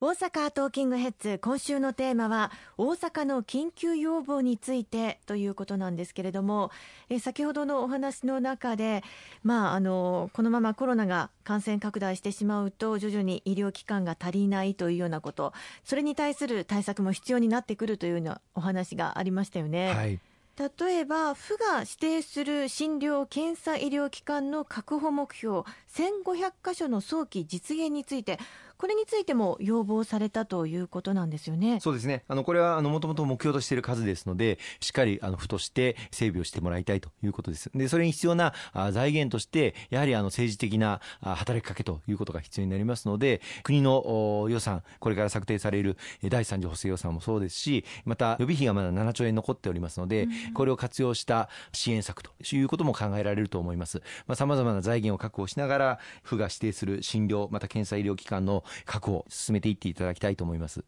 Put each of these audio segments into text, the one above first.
大阪トーキングヘッズ今週のテーマは大阪の緊急要望についてということなんですけれどもえ先ほどのお話の中で、まあ、あのこのままコロナが感染拡大してしまうと徐々に医療機関が足りないというようなことそれに対する対策も必要になってくるというようなお話がありましたよね。はい例えば府が指定する診療検査医療機関の確保目標1500箇所の早期実現についてこれについても要望されたということなんですよね。そうですね。あの、これは、あの、もともと目標としている数ですので、しっかり、あの、府として整備をしてもらいたいということです。で、それに必要なあ財源として、やはり、あの、政治的なあ働きかけということが必要になりますので、国の予算、これから策定される第3次補正予算もそうですし、また、予備費がまだ7兆円残っておりますので、うん、これを活用した支援策ということも考えられると思います。まあ、様々な財源を確保しながら、府が指定する診療、また検査医療機関の確保、進めていっていただきたいと思います。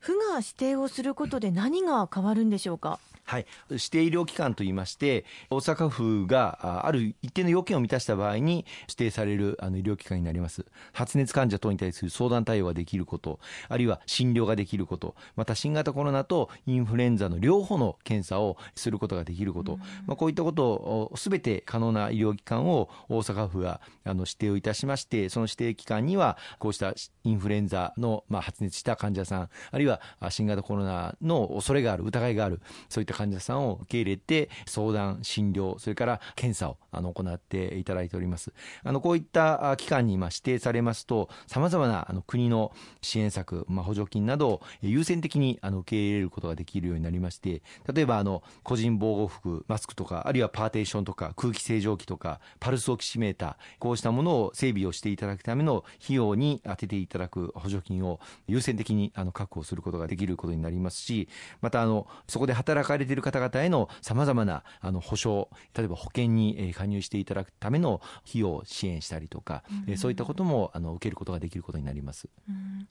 府が指定をすることで何が変わるんでしょうか？はい、指定医療機関といいまして大阪府がある一定の要件を満たした場合に指定されるあの医療機関になります。発熱患者等に対する相談対応ができることあるいは診療ができることまた新型コロナとインフルエンザの両方の検査をすることができること、まあ、こういったことをすべて可能な医療機関を大阪府があの指定をいたしましてその指定機関にはこうしたインフルエンザの、まあ、発熱した患者さんあるいは新型コロナの恐れがある疑いがあるそういった患者さんを受け入れて相談診療それから検査をあの行っていただいております。あのこういった機関に指定されますとさまざまなあの国の支援策、まあ、補助金などを優先的にあの受け入れることができるようになりまして例えばあの個人防護服マスクとかあるいはパーテーションとか空気清浄機とかパルスオキシメーターこうしたものを整備をしていただくための費用に充てていただく補助金を優先的にあの確保することができることになりますしまたあのそこで働かれている方々へのさまざまなあの保証例えば保険に加入していただくための費用を支援したりとか、うん、そういったこともあの受けることができることになります。うん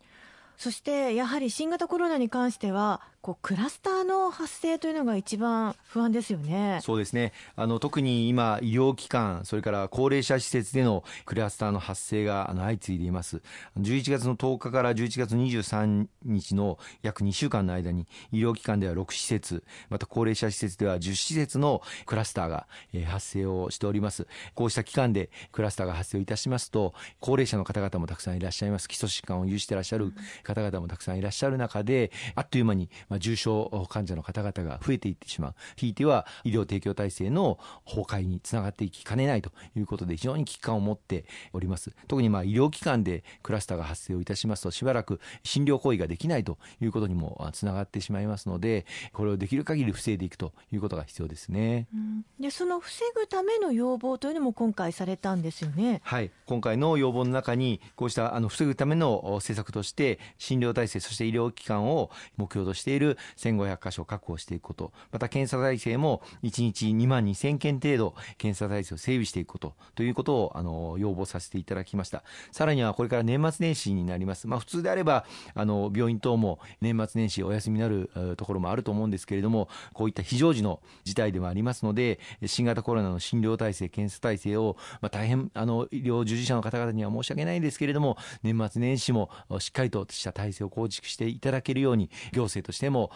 そしてやはり新型コロナに関してはこうクラスターの発生というのが一番不安ですよね。そうですね。あの特に今医療機関それから高齢者施設でのクラスターの発生があの相次いでいます。11月の10日から11月23日の約2週間の間に医療機関では6施設、また高齢者施設では10施設のクラスターが、え発生をしております。こうした期間でクラスターが発生いたしますと高齢者の方々もたくさんいらっしゃいます。基礎疾患を有していらっしゃる方々もたくさんいらっしゃる中であっという間に、まあ、重症患者の方々が増えていってしまう。ひいては医療提供体制の崩壊につながっていきかねないということで非常に危機感を持っております。特にまあ医療機関でクラスターが発生をいたしますとしばらく診療行為ができないということにもつながってしまいますのでこれをできる限り防いでいくということが必要ですね、うん、でその防ぐための要望というのも今回されたんですよね。はい。今回の要望の中にこうしたあの防ぐための政策として診療体制そして医療機関を目標としている1500箇所を確保していくこと。また検査体制も1日2万2000件程度検査体制を整備していくことということをあの要望させていただきました。さらにはこれから年末年始になります。まあ普通であればあの病院等も年末年始お休みになるところもあると思うんですけれどもこういった非常時の事態でもありますので新型コロナの診療体制検査体制を、まあ、大変あの医療従事者の方々には申し訳ないんですけれども年末年始もしっかりとした体制を構築していただけるように行政としても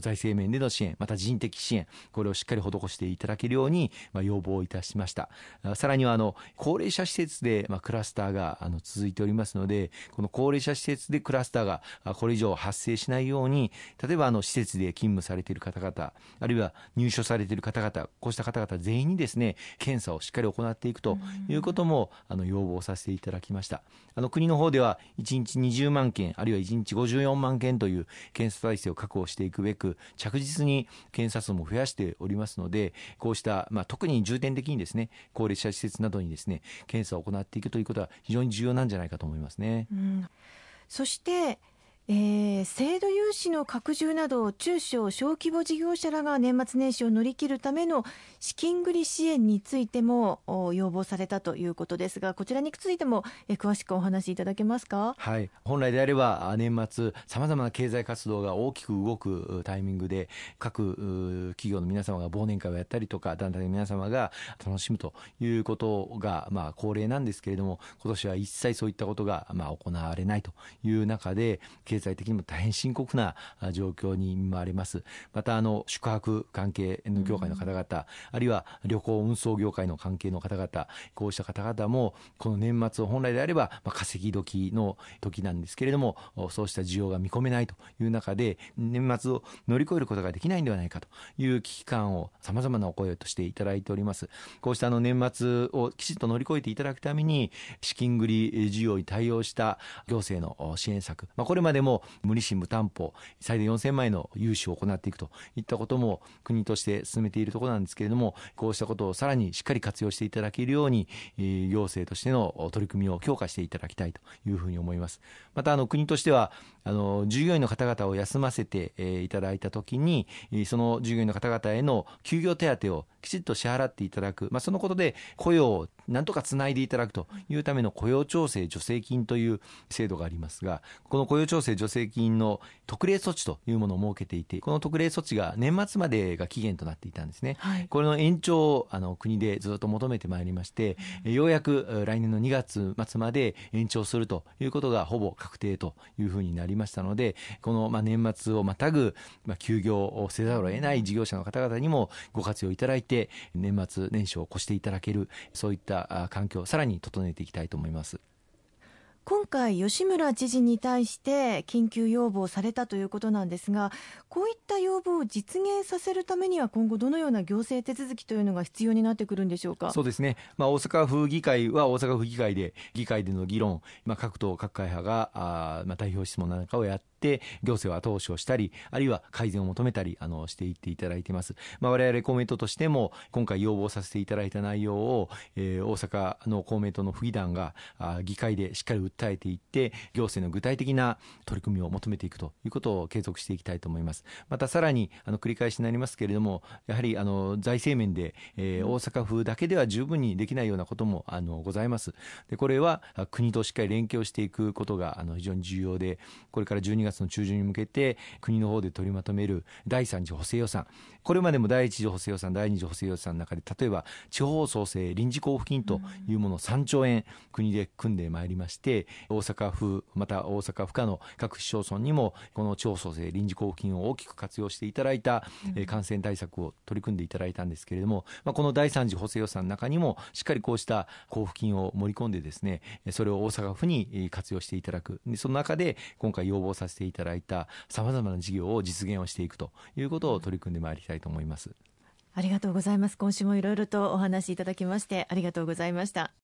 財政面での支援また人的支援これをしっかり施していただけるように、ま、要望いたしました。さらにはあの高齢者施設で、ま、クラスターがあの続いておりますのでこの高齢者施設でクラスターがこれ以上発生しないように例えばあの施設で勤務されている方々あるいは入所されている方々こうした方々全員にですね検査をしっかり行っていくということもあの要望させていただきました。あの国の方では1日20万件あるいは1日54万件という検査体制を確保していくべく着実に検査数も増やしておりますのでこうした、まあ、特に重点的にですね高齢者施設などにですね検査を行っていくということは非常に重要なんじゃないかと思いますね。うん、そしてえー、制度融資の拡充など中小小規模事業者らが年末年始を乗り切るための資金繰り支援についても要望されたということですがこちらについても、えー、詳しくお話しいただけますか、はい、本来であれば年末さまざまな経済活動が大きく動くタイミングで各企業の皆様が忘年会をやったりとか団体の皆様が楽しむということが、まあ、恒例なんですけれども今年は一切そういったことが、まあ、行われないという中で経済的にも大変深刻な状況に見舞われます。またあの宿泊関係の業界の方々、うん、あるいは旅行運送業界の関係の方々、こうした方々もこの年末本来であれば、まあ、稼ぎ時の時なんですけれども、そうした需要が見込めないという中で年末を乗り越えることができないんではないかという危機感をさまざまなお声としていただいております。こうしたあの年末をきちっと乗り越えていただくために資金繰り需要に対応した行政の支援策、まあ、これまでも無利子無担保最大4000万円の融資を行っていくといったことも国として進めているところなんですけれどもこうしたことをさらにしっかり活用していただけるように行政としての取り組みを強化していただきたいというふうに思います。またあの国としてはあの従業員の方々を休ませていただいたときにその従業員の方々への休業手当をきちっと支払っていただく、まあ、そのことで雇用をなんとかつないでいただくというための雇用調整助成金という制度がありますが、この雇用調整助成金の特例措置というものを設けていて、この特例措置が年末までが期限となっていたんですね。はい、これの延長をあの国でずっと求めてまいりまして、ようやく来年の2月末まで延長するということがほぼ確定というふうになりましたので、このまあ年末をまたぐ、まあ、休業をせざるを得ない事業者の方々にもご活用いただいて、年末年始を越していただける、そういったった環境をさらに整えていきたいと思います。今回、吉村知事に対して緊急要望されたということなんですが、こういった要望を実現させるためには、今後、どのような行政手続きというのが必要になってくるんでしょうか？そうですね、まあ、大阪府議会は大阪府議会で、議会での議論、まあ、各党、各会派があ、まあ、代表質問なんかをやって、行政は後押しをしたり、あるいは改善を求めたり、あの、していっていただいてます。まあ、我々公明党としても、今回要望させていただいた内容を、えー、大阪の公明党の府議団が、議会でしっかり訴えていって、行政の具体的な取り組みを求めていくということを継続していきたいと思います。またさらに、あの、繰り返しになりますけれども、やはり、あの、財政面で、えー、大阪府だけでは十分にできないようなことも、あの、ございます。で、これは国としっかり連携をしていくことが、あの、非常に重要で、これから12月の中旬に向けて、国の方で取りまとめる第3次補正予算、これまでも第1次補正予算、第2次補正予算の中で、例えば地方創生臨時交付金というものを3兆円国で組んでまいりまして、大阪府、また大阪府下の各市町村にも、この地方創生臨時交付金を大きく活用していただいた、感染対策を取り組んでいただいたんですけれども、この第3次補正予算の中にも、しっかりこうした交付金を盛り込んでですね、それを大阪府に活用していただく。その中で、今回要望させてていただいたさまざまな事業を実現をしていくということを取り組んでまいりたいと思います。ありがとうございます。今週もいろいろとお話しいただきましてありがとうございました。